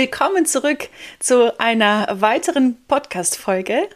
Willkommen zurück zu einer weiteren Podcast-Folge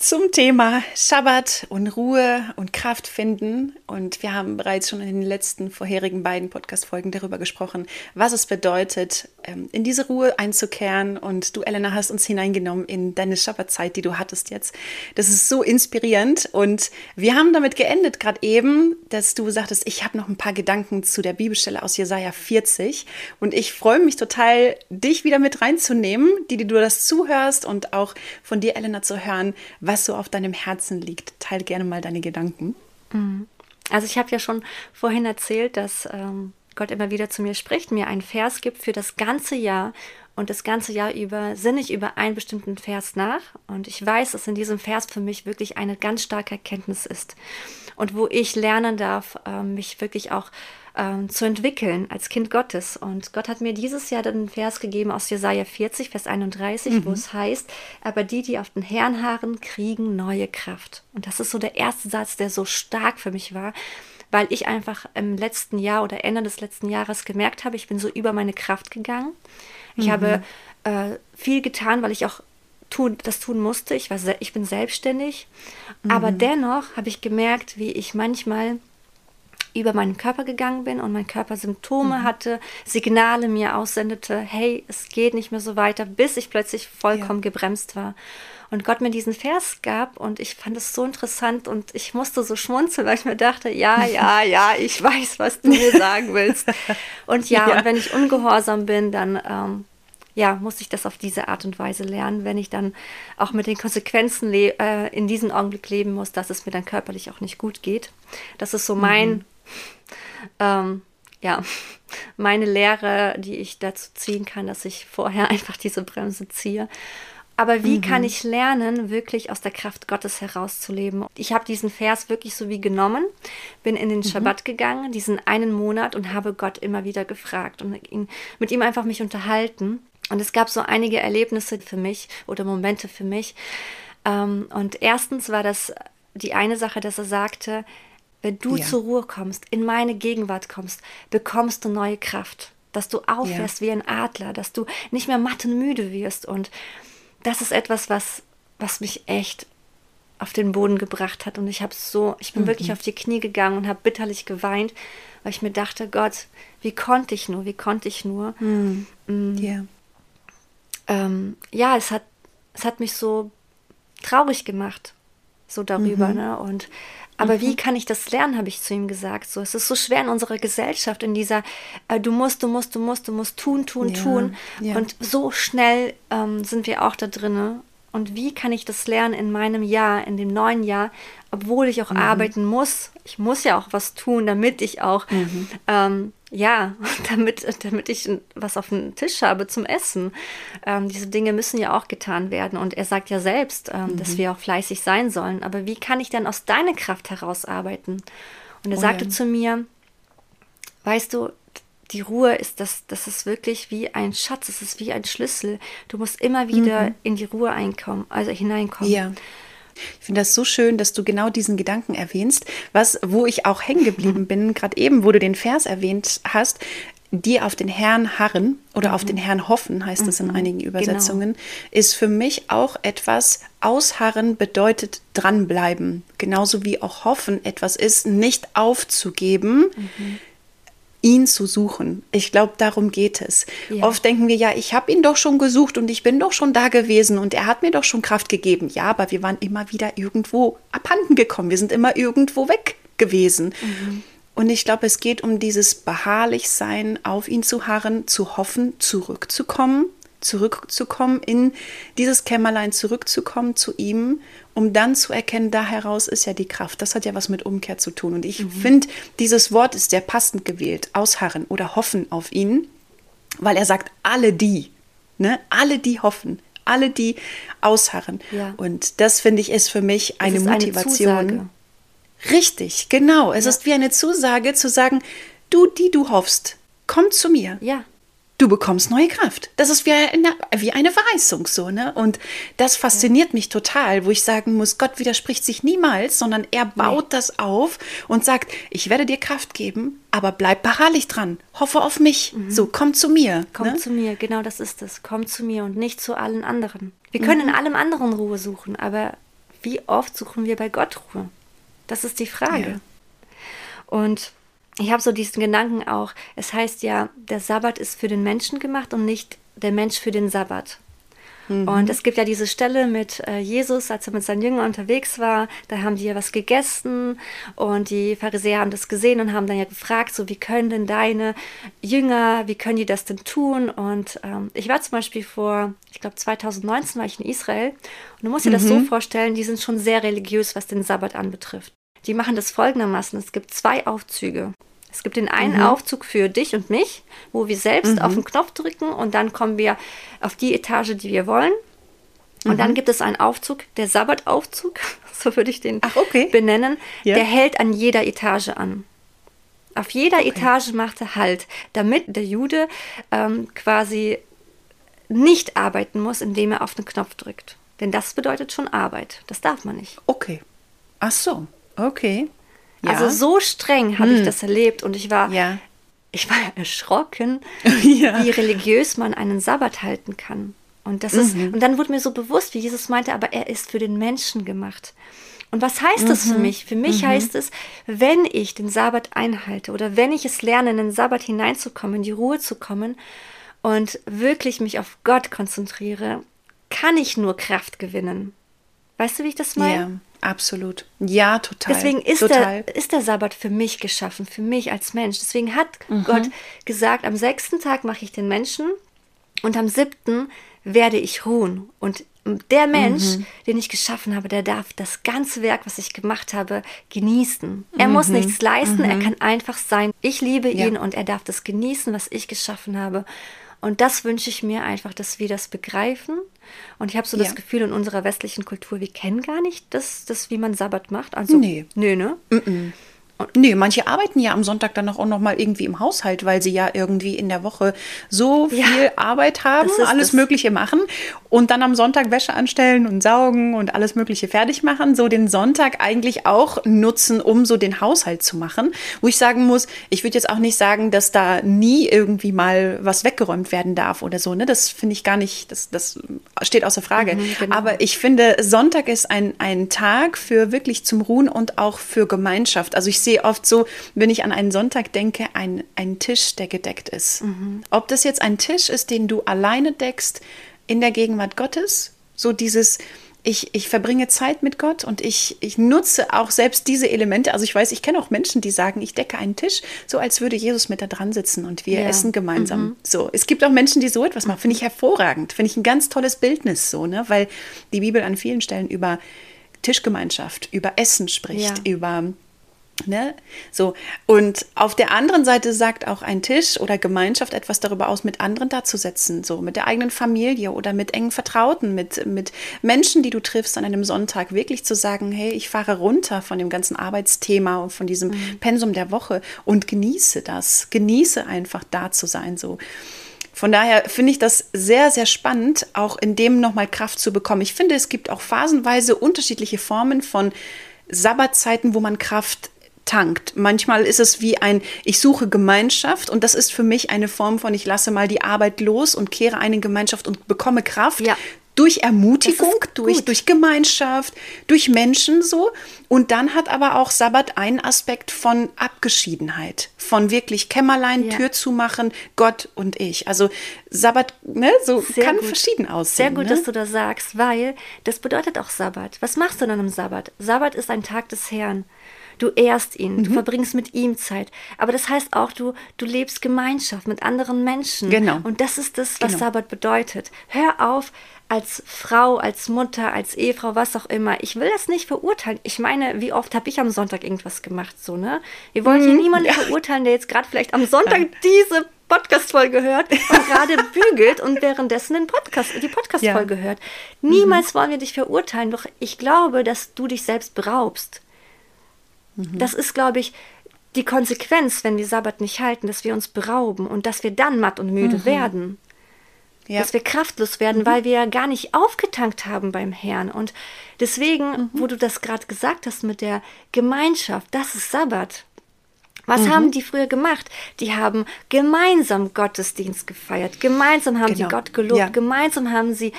zum Thema Schabbat und Ruhe und Kraft finden. Und wir haben bereits schon in den letzten vorherigen beiden Podcast-Folgen darüber gesprochen, was es bedeutet, ähm, in diese Ruhe einzukehren. Und du, Elena, hast uns hineingenommen in deine Schabbatzeit, die du hattest jetzt. Das ist so inspirierend. Und wir haben damit geendet, gerade eben, dass du sagtest, ich habe noch ein paar Gedanken zu der Bibelstelle aus Jesaja 40. Und ich freue mich total, dich wieder mit reinzunehmen, die, die du das zuhörst und auch von dir, Elena, zu hören, was so auf deinem Herzen liegt. Teil gerne mal deine Gedanken. Mhm. Also ich habe ja schon vorhin erzählt, dass ähm, Gott immer wieder zu mir spricht, mir einen Vers gibt für das ganze Jahr und das ganze Jahr über sinne ich über einen bestimmten Vers nach und ich weiß, dass in diesem Vers für mich wirklich eine ganz starke Erkenntnis ist und wo ich lernen darf, äh, mich wirklich auch ähm, zu entwickeln als Kind Gottes. Und Gott hat mir dieses Jahr den Vers gegeben aus Jesaja 40, Vers 31, mhm. wo es heißt, aber die, die auf den Herrn harren, kriegen neue Kraft. Und das ist so der erste Satz, der so stark für mich war, weil ich einfach im letzten Jahr oder Ende des letzten Jahres gemerkt habe, ich bin so über meine Kraft gegangen. Ich mhm. habe äh, viel getan, weil ich auch tun, das tun musste. Ich, war, ich bin selbstständig. Mhm. Aber dennoch habe ich gemerkt, wie ich manchmal über meinen Körper gegangen bin und mein Körper Symptome mhm. hatte, Signale mir aussendete, hey, es geht nicht mehr so weiter, bis ich plötzlich vollkommen ja. gebremst war. Und Gott mir diesen Vers gab und ich fand es so interessant und ich musste so schmunzeln, weil ich mir dachte, ja, ja, ja, ich weiß, was du mir sagen willst. Und ja, ja. und wenn ich ungehorsam bin, dann ähm, ja, muss ich das auf diese Art und Weise lernen, wenn ich dann auch mit den Konsequenzen äh, in diesem Augenblick leben muss, dass es mir dann körperlich auch nicht gut geht. Das ist so mein mhm ähm, ja, meine Lehre, die ich dazu ziehen kann, dass ich vorher einfach diese Bremse ziehe. Aber wie mhm. kann ich lernen, wirklich aus der Kraft Gottes herauszuleben? Ich habe diesen Vers wirklich so wie genommen, bin in den mhm. Schabbat gegangen, diesen einen Monat und habe Gott immer wieder gefragt und ihn, mit ihm einfach mich unterhalten. Und es gab so einige Erlebnisse für mich oder Momente für mich. Ähm, und erstens war das die eine Sache, dass er sagte, wenn du ja. zur Ruhe kommst, in meine Gegenwart kommst, bekommst du neue Kraft. Dass du aufwärst ja. wie ein Adler, dass du nicht mehr matt und müde wirst. Und das ist etwas, was, was mich echt auf den Boden gebracht hat. Und ich habe so, ich bin mhm. wirklich auf die Knie gegangen und habe bitterlich geweint, weil ich mir dachte, Gott, wie konnte ich nur, wie konnte ich nur? Mhm. Mhm. Yeah. Ähm, ja, es hat, es hat mich so traurig gemacht, so darüber. Mhm. Ne? Und aber mhm. wie kann ich das lernen, habe ich zu ihm gesagt. So, es ist so schwer in unserer Gesellschaft, in dieser, äh, du musst, du musst, du musst, du musst tun, tun, ja, tun. Ja. Und so schnell ähm, sind wir auch da drinne. Und wie kann ich das lernen in meinem Jahr, in dem neuen Jahr, obwohl ich auch mhm. arbeiten muss? Ich muss ja auch was tun, damit ich auch mhm. ähm, ja, damit, damit ich was auf dem Tisch habe zum Essen. Ähm, diese Dinge müssen ja auch getan werden. Und er sagt ja selbst, ähm, mhm. dass wir auch fleißig sein sollen. Aber wie kann ich dann aus deiner Kraft herausarbeiten? Und er oh, sagte ja. zu mir, weißt du, die Ruhe ist das, das ist wirklich wie ein Schatz, es ist wie ein Schlüssel. Du musst immer wieder mhm. in die Ruhe einkommen, also hineinkommen. Ja. Ich finde das so schön, dass du genau diesen Gedanken erwähnst, was, wo ich auch hängen geblieben bin, gerade eben, wo du den Vers erwähnt hast, die auf den Herrn harren oder auf den mhm. Herrn hoffen, heißt es in mhm. einigen genau. Übersetzungen, genau. ist für mich auch etwas, ausharren bedeutet dranbleiben. Genauso wie auch hoffen etwas ist, nicht aufzugeben. Mhm ihn zu suchen. Ich glaube, darum geht es. Ja. Oft denken wir, ja, ich habe ihn doch schon gesucht und ich bin doch schon da gewesen und er hat mir doch schon Kraft gegeben. Ja, aber wir waren immer wieder irgendwo abhanden gekommen. Wir sind immer irgendwo weg gewesen. Mhm. Und ich glaube, es geht um dieses Beharrlichsein, auf ihn zu harren, zu hoffen, zurückzukommen, zurückzukommen, in dieses Kämmerlein zurückzukommen zu ihm um dann zu erkennen, da heraus ist ja die Kraft. Das hat ja was mit Umkehr zu tun. Und ich mhm. finde, dieses Wort ist sehr passend gewählt, ausharren oder hoffen auf ihn, weil er sagt, alle die, ne, alle die hoffen, alle die ausharren. Ja. Und das finde ich ist für mich eine Motivation. Eine Richtig, genau. Es ja. ist wie eine Zusage zu sagen, du, die du hoffst, komm zu mir. Ja. Du bekommst neue Kraft. Das ist wie eine, wie eine Verheißung so, ne? Und das fasziniert mich total, wo ich sagen muss, Gott widerspricht sich niemals, sondern er baut nee. das auf und sagt, ich werde dir Kraft geben, aber bleib beharrlich dran. Hoffe auf mich. Mhm. So, komm zu mir. Komm ne? zu mir, genau das ist es. Komm zu mir und nicht zu allen anderen. Wir können mhm. in allem anderen Ruhe suchen, aber wie oft suchen wir bei Gott Ruhe? Das ist die Frage. Ja. Und ich habe so diesen Gedanken auch, es heißt ja, der Sabbat ist für den Menschen gemacht und nicht der Mensch für den Sabbat. Mhm. Und es gibt ja diese Stelle mit äh, Jesus, als er mit seinen Jüngern unterwegs war, da haben die ja was gegessen und die Pharisäer haben das gesehen und haben dann ja gefragt, so wie können denn deine Jünger, wie können die das denn tun? Und ähm, ich war zum Beispiel vor, ich glaube 2019 war ich in Israel und du musst dir mhm. das so mhm. vorstellen, die sind schon sehr religiös, was den Sabbat anbetrifft. Die machen das folgendermaßen, es gibt zwei Aufzüge. Es gibt den einen mhm. Aufzug für dich und mich, wo wir selbst mhm. auf den Knopf drücken und dann kommen wir auf die Etage, die wir wollen. Und mhm. dann gibt es einen Aufzug, der Sabbataufzug, so würde ich den Ach, okay. benennen, ja. der hält an jeder Etage an. Auf jeder okay. Etage macht er Halt, damit der Jude ähm, quasi nicht arbeiten muss, indem er auf den Knopf drückt. Denn das bedeutet schon Arbeit. Das darf man nicht. Okay. Ach so, okay. Ja. Also so streng habe hm. ich das erlebt und ich war, ja. ich war erschrocken, ja. wie religiös man einen Sabbat halten kann. Und das mhm. ist, und dann wurde mir so bewusst, wie Jesus meinte, aber er ist für den Menschen gemacht. Und was heißt das für mhm. mich? Für mich mhm. heißt es, wenn ich den Sabbat einhalte oder wenn ich es lerne, in den Sabbat hineinzukommen, in die Ruhe zu kommen und wirklich mich auf Gott konzentriere, kann ich nur Kraft gewinnen. Weißt du, wie ich das meine? Absolut. Ja, total. Deswegen ist, total. Der, ist der Sabbat für mich geschaffen, für mich als Mensch. Deswegen hat mhm. Gott gesagt, am sechsten Tag mache ich den Menschen und am siebten werde ich ruhen. Und der Mensch, mhm. den ich geschaffen habe, der darf das ganze Werk, was ich gemacht habe, genießen. Er mhm. muss nichts leisten, er mhm. kann einfach sein. Ich liebe ihn ja. und er darf das genießen, was ich geschaffen habe. Und das wünsche ich mir einfach, dass wir das begreifen. Und ich habe so ja. das Gefühl, in unserer westlichen Kultur, wir kennen gar nicht das, das wie man Sabbat macht. Also, nee. Nee, ne? Mm -mm. Nee, manche arbeiten ja am Sonntag dann auch noch mal irgendwie im Haushalt, weil sie ja irgendwie in der Woche so viel ja, Arbeit haben, alles das. Mögliche machen und dann am Sonntag Wäsche anstellen und saugen und alles Mögliche fertig machen. So den Sonntag eigentlich auch nutzen, um so den Haushalt zu machen. Wo ich sagen muss, ich würde jetzt auch nicht sagen, dass da nie irgendwie mal was weggeräumt werden darf oder so. Ne? Das finde ich gar nicht, das, das steht außer Frage. Mhm, genau. Aber ich finde, Sonntag ist ein, ein Tag für wirklich zum Ruhen und auch für Gemeinschaft. Also ich sehe sehe oft so, wenn ich an einen Sonntag denke, ein, ein Tisch, der gedeckt ist. Mhm. Ob das jetzt ein Tisch ist, den du alleine deckst in der Gegenwart Gottes, so dieses, ich, ich verbringe Zeit mit Gott und ich, ich nutze auch selbst diese Elemente. Also ich weiß, ich kenne auch Menschen, die sagen, ich decke einen Tisch, so als würde Jesus mit da dran sitzen und wir ja. essen gemeinsam. Mhm. So, es gibt auch Menschen, die so etwas machen. Finde ich hervorragend. Finde ich ein ganz tolles Bildnis so, ne? Weil die Bibel an vielen Stellen über Tischgemeinschaft, über Essen spricht, ja. über Ne? So. Und auf der anderen Seite sagt auch ein Tisch oder Gemeinschaft etwas darüber aus, mit anderen dazusetzen, so mit der eigenen Familie oder mit engen Vertrauten, mit, mit Menschen, die du triffst an einem Sonntag, wirklich zu sagen, hey, ich fahre runter von dem ganzen Arbeitsthema und von diesem mhm. Pensum der Woche und genieße das, genieße einfach da zu sein, so. Von daher finde ich das sehr, sehr spannend, auch in dem nochmal Kraft zu bekommen. Ich finde, es gibt auch phasenweise unterschiedliche Formen von Sabbatzeiten, wo man Kraft tankt. Manchmal ist es wie ein, ich suche Gemeinschaft und das ist für mich eine Form von, ich lasse mal die Arbeit los und kehre eine Gemeinschaft und bekomme Kraft. Ja. Durch Ermutigung, durch, durch Gemeinschaft, durch Menschen so. Und dann hat aber auch Sabbat einen Aspekt von Abgeschiedenheit, von wirklich Kämmerlein, ja. Tür zumachen, Gott und ich. Also Sabbat, ne, so Sehr kann gut. verschieden aussehen. Sehr gut, ne? dass du das sagst, weil das bedeutet auch Sabbat. Was machst du dann am Sabbat? Sabbat ist ein Tag des Herrn. Du ehrst ihn, mhm. du verbringst mit ihm Zeit. Aber das heißt auch, du, du lebst Gemeinschaft mit anderen Menschen. Genau. Und das ist das, was genau. Sabbat bedeutet. Hör auf, als Frau, als Mutter, als Ehefrau, was auch immer. Ich will das nicht verurteilen. Ich meine, wie oft habe ich am Sonntag irgendwas gemacht, so, ne? Wir wollen hier mhm, niemanden ja. verurteilen, der jetzt gerade vielleicht am Sonntag diese Podcast-Folge hört und gerade bügelt und währenddessen den Podcast, die Podcast-Folge ja. hört. Niemals mhm. wollen wir dich verurteilen, doch ich glaube, dass du dich selbst beraubst. Mhm. Das ist, glaube ich, die Konsequenz, wenn wir Sabbat nicht halten, dass wir uns berauben und dass wir dann matt und müde mhm. werden. Ja. Dass wir kraftlos werden, mhm. weil wir gar nicht aufgetankt haben beim Herrn. Und deswegen, mhm. wo du das gerade gesagt hast mit der Gemeinschaft, das ist Sabbat. Was mhm. haben die früher gemacht? Die haben gemeinsam Gottesdienst gefeiert, gemeinsam haben genau. sie Gott gelobt, ja. gemeinsam haben sie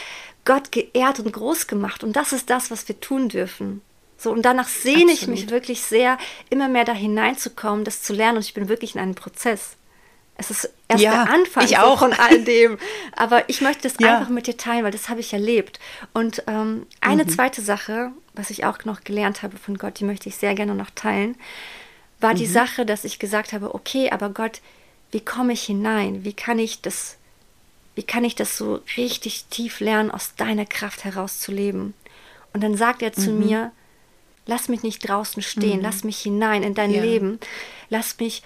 Gott geehrt und groß gemacht. Und das ist das, was wir tun dürfen. So, und danach sehne ich mich wirklich sehr, immer mehr da hineinzukommen, das zu lernen. Und ich bin wirklich in einem Prozess. Es ist erst ja, der Anfang ich auch. von all dem. Aber ich möchte das ja. einfach mit dir teilen, weil das habe ich erlebt. Und ähm, eine mhm. zweite Sache, was ich auch noch gelernt habe von Gott, die möchte ich sehr gerne noch teilen, war mhm. die Sache, dass ich gesagt habe, okay, aber Gott, wie komme ich hinein? Wie kann ich das, wie kann ich das so richtig tief lernen, aus deiner Kraft heraus zu leben? Und dann sagt er zu mhm. mir, lass mich nicht draußen stehen, mhm. lass mich hinein in dein ja. Leben, lass mich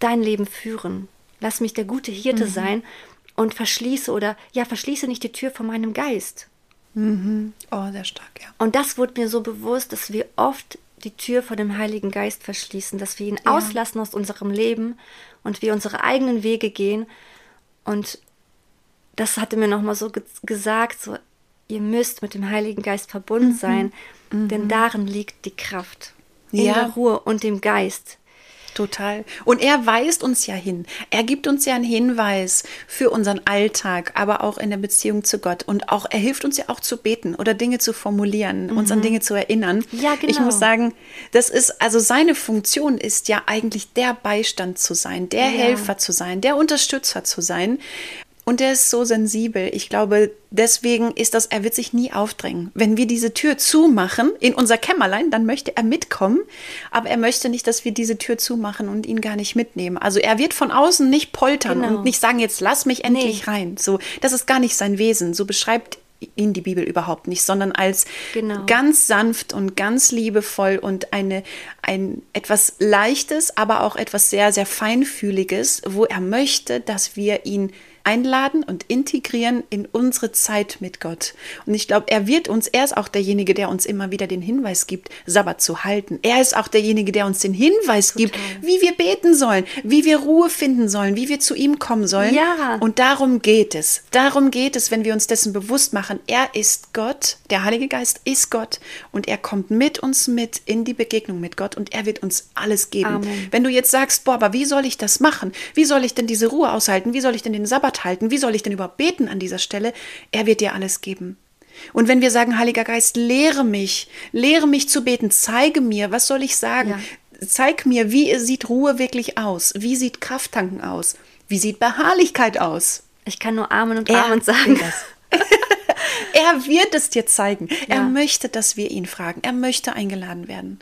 dein Leben führen, lass mich der gute Hirte mhm. sein und verschließe oder ja, verschließe nicht die Tür von meinem Geist. Mhm. Oh, sehr stark, ja. Und das wurde mir so bewusst, dass wir oft die Tür vor dem Heiligen Geist verschließen, dass wir ihn ja. auslassen aus unserem Leben und wir unsere eigenen Wege gehen. Und das hatte mir nochmal so ge gesagt, so, ihr müsst mit dem Heiligen Geist verbunden mhm. sein, mhm. denn darin liegt die Kraft. In ja. der Ruhe und dem Geist. Total. Und er weist uns ja hin. Er gibt uns ja einen Hinweis für unseren Alltag, aber auch in der Beziehung zu Gott. Und auch er hilft uns ja auch zu beten oder Dinge zu formulieren, mhm. uns an mhm. Dinge zu erinnern. Ja, genau. Ich muss sagen, das ist, also seine Funktion ist ja eigentlich der Beistand zu sein, der ja. Helfer zu sein, der Unterstützer zu sein. Und er ist so sensibel. Ich glaube, deswegen ist das, er wird sich nie aufdrängen. Wenn wir diese Tür zumachen in unser Kämmerlein, dann möchte er mitkommen. Aber er möchte nicht, dass wir diese Tür zumachen und ihn gar nicht mitnehmen. Also er wird von außen nicht poltern genau. und nicht sagen, jetzt lass mich endlich nee. rein. So, das ist gar nicht sein Wesen. So beschreibt ihn die Bibel überhaupt nicht, sondern als genau. ganz sanft und ganz liebevoll und eine, ein etwas Leichtes, aber auch etwas sehr, sehr Feinfühliges, wo er möchte, dass wir ihn einladen und integrieren in unsere Zeit mit Gott. Und ich glaube, er wird uns, er ist auch derjenige, der uns immer wieder den Hinweis gibt, Sabbat zu halten. Er ist auch derjenige, der uns den Hinweis Total. gibt, wie wir beten sollen, wie wir Ruhe finden sollen, wie wir zu ihm kommen sollen. Ja. Und darum geht es. Darum geht es, wenn wir uns dessen bewusst machen. Er ist Gott, der Heilige Geist ist Gott und er kommt mit uns mit in die Begegnung mit Gott und er wird uns alles geben. Amen. Wenn du jetzt sagst, boah, aber wie soll ich das machen? Wie soll ich denn diese Ruhe aushalten? Wie soll ich denn den Sabbat halten? Wie soll ich denn überhaupt beten an dieser Stelle? Er wird dir alles geben. Und wenn wir sagen, Heiliger Geist, lehre mich, lehre mich zu beten, zeige mir, was soll ich sagen? Ja. Zeig mir, wie sieht Ruhe wirklich aus? Wie sieht Krafttanken aus? Wie sieht Beharrlichkeit aus? Ich kann nur Amen und Amen sagen. er wird es dir zeigen. Ja. Er möchte, dass wir ihn fragen. Er möchte eingeladen werden.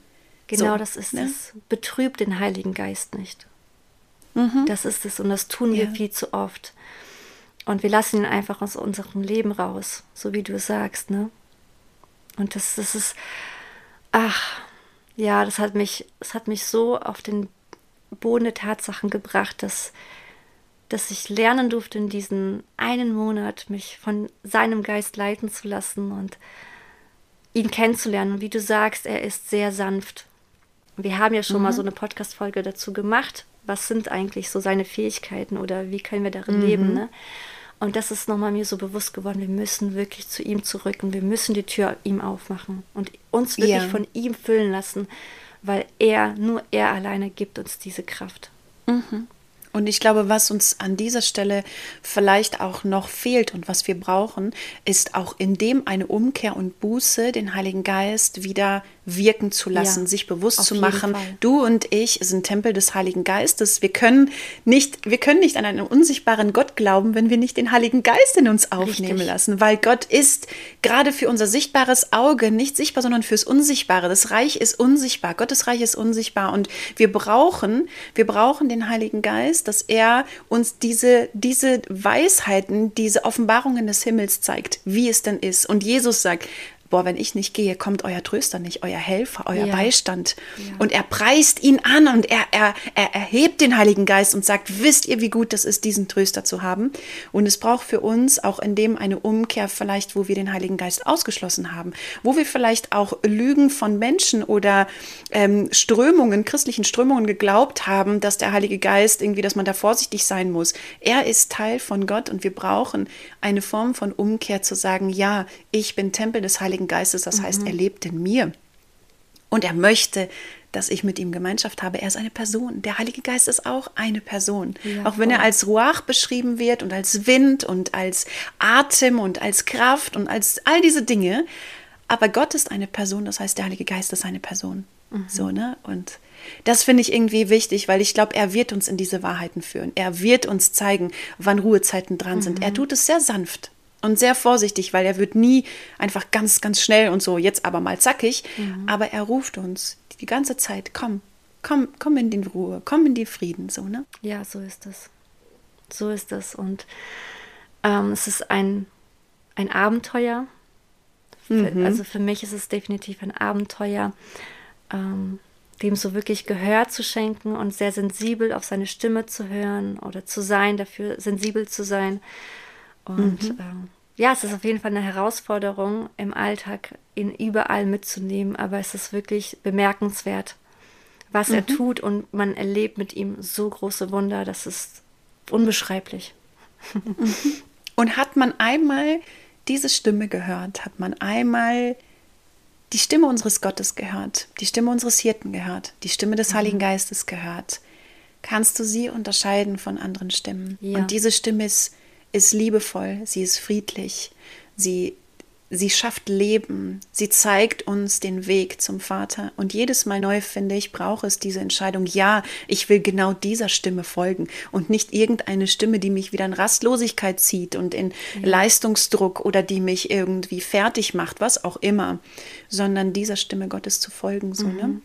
Genau, so, das ist ne? es. Betrübt den Heiligen Geist nicht. Mhm. Das ist es und das tun wir ja. viel zu oft. Und wir lassen ihn einfach aus unserem Leben raus, so wie du sagst, ne? Und das, das ist, ach, ja, das hat mich, das hat mich so auf den Boden der Tatsachen gebracht, dass, dass ich lernen durfte, in diesen einen Monat mich von seinem Geist leiten zu lassen und ihn kennenzulernen. Und wie du sagst, er ist sehr sanft. Wir haben ja schon mhm. mal so eine Podcast-Folge dazu gemacht. Was sind eigentlich so seine Fähigkeiten oder wie können wir darin mhm. leben? Ne? Und das ist nochmal mir so bewusst geworden, wir müssen wirklich zu ihm zurück und wir müssen die Tür ihm aufmachen und uns wirklich ja. von ihm füllen lassen, weil er, nur er alleine gibt uns diese Kraft. Mhm. Und ich glaube, was uns an dieser Stelle vielleicht auch noch fehlt und was wir brauchen, ist auch in dem eine Umkehr und Buße, den Heiligen Geist wieder wirken zu lassen, ja, sich bewusst zu machen, du und ich sind Tempel des Heiligen Geistes. Wir können nicht, wir können nicht an einen unsichtbaren Gott glauben, wenn wir nicht den Heiligen Geist in uns aufnehmen Richtig. lassen, weil Gott ist gerade für unser sichtbares Auge nicht sichtbar, sondern fürs Unsichtbare. Das Reich ist unsichtbar, Gottes Reich ist unsichtbar und wir brauchen, wir brauchen den Heiligen Geist, dass er uns diese, diese Weisheiten, diese Offenbarungen des Himmels zeigt, wie es denn ist. Und Jesus sagt, boah, wenn ich nicht gehe, kommt euer Tröster nicht, euer Helfer, euer Ja. Beistand. Ja. Und er preist ihn an und er, er, er erhebt den Heiligen Geist und sagt, wisst ihr, wie gut das ist, diesen Tröster zu haben? Und es braucht für uns auch in dem eine Umkehr vielleicht, wo wir den Heiligen Geist ausgeschlossen haben, wo wir vielleicht auch Lügen von Menschen oder ähm, Strömungen, christlichen Strömungen geglaubt haben, dass der Heilige Geist irgendwie, dass man da vorsichtig sein muss. Er ist Teil von Gott und wir brauchen eine Form von Umkehr zu sagen, ja, ich bin Tempel des Heiligen Geistes, das heißt, er lebt in mir. Und er möchte, dass ich mit ihm Gemeinschaft habe. Er ist eine Person. Der Heilige Geist ist auch eine Person. Ja, auch wenn er voll. als Ruach beschrieben wird und als Wind und als Atem und als Kraft und als all diese Dinge. Aber Gott ist eine Person, das heißt, der Heilige Geist ist eine Person. So, ne? Und das finde ich irgendwie wichtig, weil ich glaube, er wird uns in diese Wahrheiten führen. Er wird uns zeigen, wann Ruhezeiten dran sind. Er tut es sehr sanft und sehr vorsichtig, weil er wird nie einfach ganz, ganz schnell und so, jetzt aber mal zackig. Aber er ruft uns die ganze Zeit, komm, komm, komm in die Ruhe, komm in die Frieden, so, ne? Ja, so ist es. So ist es. Und ähm, es ist ein, ein Abenteuer. Für, Also für mich ist es definitiv ein Abenteuer, ähm, dem so wirklich Gehör zu schenken und sehr sensibel auf seine Stimme zu hören oder zu sein, dafür sensibel zu sein. Und ähm, ja, es ist auf jeden Fall eine Herausforderung im Alltag, ihn überall mitzunehmen, aber es ist wirklich bemerkenswert, was er tut und man erlebt mit ihm so große Wunder, das ist unbeschreiblich. Und hat man einmal diese Stimme gehört, hat man einmal die Stimme unseres Gottes gehört, die Stimme unseres Hirten gehört, die Stimme des Heiligen Geistes gehört, kannst du sie unterscheiden von anderen Stimmen. Ja. Und diese Stimme ist, ist liebevoll, sie ist friedlich, sie, sie schafft Leben, sie zeigt uns den Weg zum Vater. Und jedes Mal neu, finde ich, brauche es diese Entscheidung, ja, ich will genau dieser Stimme folgen und nicht irgendeine Stimme, die mich wieder in Rastlosigkeit zieht und in Leistungsdruck oder die mich irgendwie fertig macht, was auch immer, sondern dieser Stimme Gottes zu folgen, so, ne?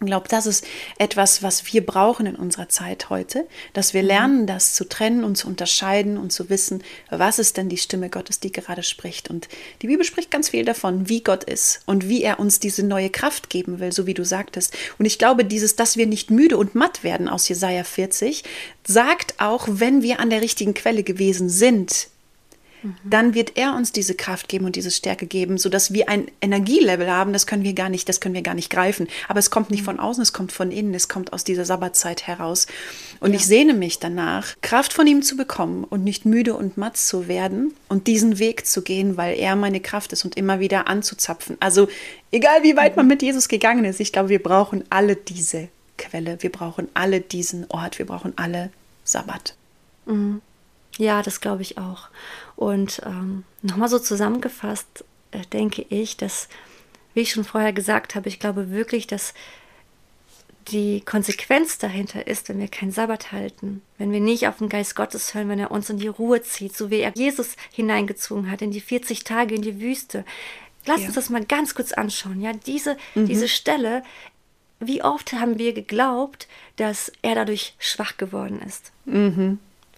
Ich glaube, das ist etwas, was wir brauchen in unserer Zeit heute, dass wir lernen, das zu trennen und zu unterscheiden und zu wissen, was ist denn die Stimme Gottes, die gerade spricht. Und die Bibel spricht ganz viel davon, wie Gott ist und wie er uns diese neue Kraft geben will, so wie du sagtest. Und ich glaube, dieses, dass wir nicht müde und matt werden aus Jesaja 40, sagt auch, wenn wir an der richtigen Quelle gewesen sind, dann wird er uns diese Kraft geben und diese Stärke geben, sodass wir ein Energielevel haben, das können wir gar nicht, das können wir gar nicht greifen. Aber es kommt nicht von außen, es kommt von innen, es kommt aus dieser Sabbatzeit heraus. Und ich sehne mich danach, Kraft von ihm zu bekommen und nicht müde und matt zu werden und diesen Weg zu gehen, weil er meine Kraft ist und immer wieder anzuzapfen. Also egal wie weit man mit Jesus gegangen ist, ich glaube, wir brauchen alle diese Quelle, wir brauchen alle diesen Ort, wir brauchen alle Sabbat. Ja, das glaube ich auch. Und ähm, nochmal so zusammengefasst, äh, denke ich, dass, wie ich schon vorher gesagt habe, ich glaube wirklich, dass die Konsequenz dahinter ist, wenn wir keinen Sabbat halten, wenn wir nicht auf den Geist Gottes hören, wenn er uns in die Ruhe zieht, so wie er Jesus hineingezogen hat, in die 40 Tage in die Wüste. Lass Ja. uns das mal ganz kurz anschauen. Ja, diese, diese Stelle, wie oft haben wir geglaubt, dass er dadurch schwach geworden ist?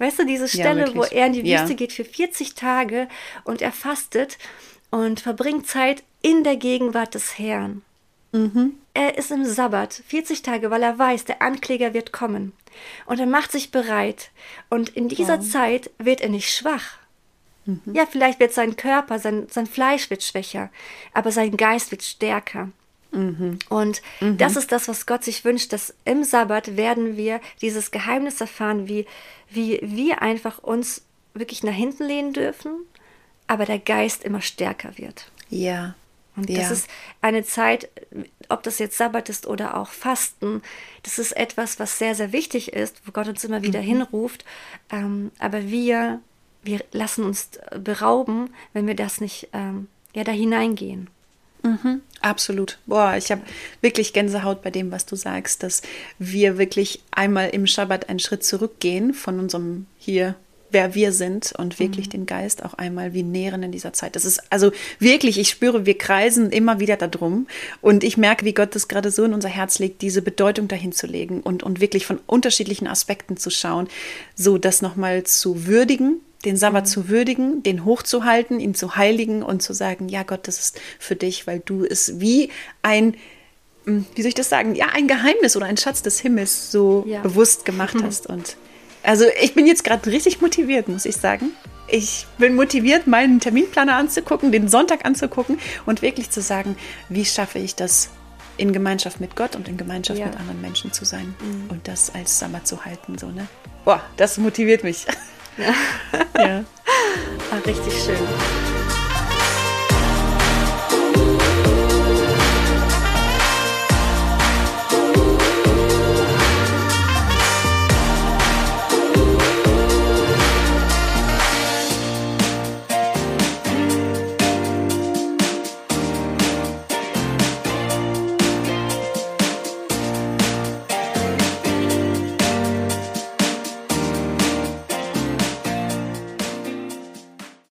Weißt du, diese Stelle, wo wirklich. er in die Ja. Wüste geht für 40 Tage und er fastet und verbringt Zeit in der Gegenwart des Herrn. Er ist im Sabbat 40 Tage, weil er weiß, der Ankläger wird kommen. Und er macht sich bereit. Und in dieser Zeit wird er nicht schwach. Ja, vielleicht wird sein Körper, sein, sein Fleisch wird schwächer, aber sein Geist wird stärker. Und das ist das, was Gott sich wünscht, dass im Sabbat werden wir dieses Geheimnis erfahren, wie, wie wir einfach uns wirklich nach hinten lehnen dürfen, aber der Geist immer stärker wird. Ja. Und ja. das ist eine Zeit, ob das jetzt Sabbat ist oder auch Fasten, das ist etwas, was sehr, sehr wichtig ist, wo Gott uns immer wieder hinruft. Ähm, aber wir, wir lassen uns berauben, wenn wir das nicht ähm, ja, da hineingehen. Mhm, absolut. Boah, ich habe wirklich Gänsehaut bei dem, was du sagst, dass wir wirklich einmal im Schabbat einen Schritt zurückgehen von unserem hier, wer wir sind und wirklich den Geist auch einmal wie nähren in dieser Zeit. Das ist also wirklich, ich spüre, wir kreisen immer wieder darum und ich merke, wie Gott das gerade so in unser Herz legt, diese Bedeutung dahin zu legen und, und wirklich von unterschiedlichen Aspekten zu schauen, so das nochmal zu würdigen den Sabbat zu würdigen, den hochzuhalten, ihn zu heiligen und zu sagen, ja Gott, das ist für dich, weil du es wie ein, hm, wie soll ich das sagen, ja, ein Geheimnis oder ein Schatz des Himmels so ja. bewusst gemacht mhm. hast. Und also ich bin jetzt gerade richtig motiviert, muss ich sagen. Ich bin motiviert, meinen Terminplaner anzugucken, den Sonntag anzugucken und wirklich zu sagen, wie schaffe ich das in Gemeinschaft mit Gott und in Gemeinschaft ja. mit anderen Menschen zu sein mhm. und das als Sabbat zu halten. So, ne? Boah, das motiviert mich. Ja. ja. Ach, richtig schön.